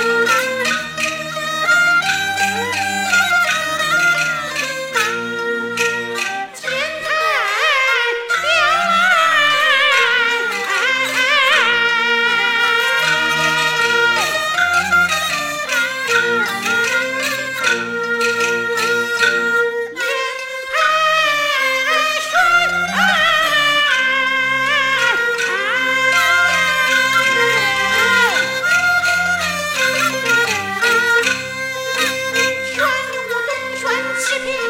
Bye. thank you.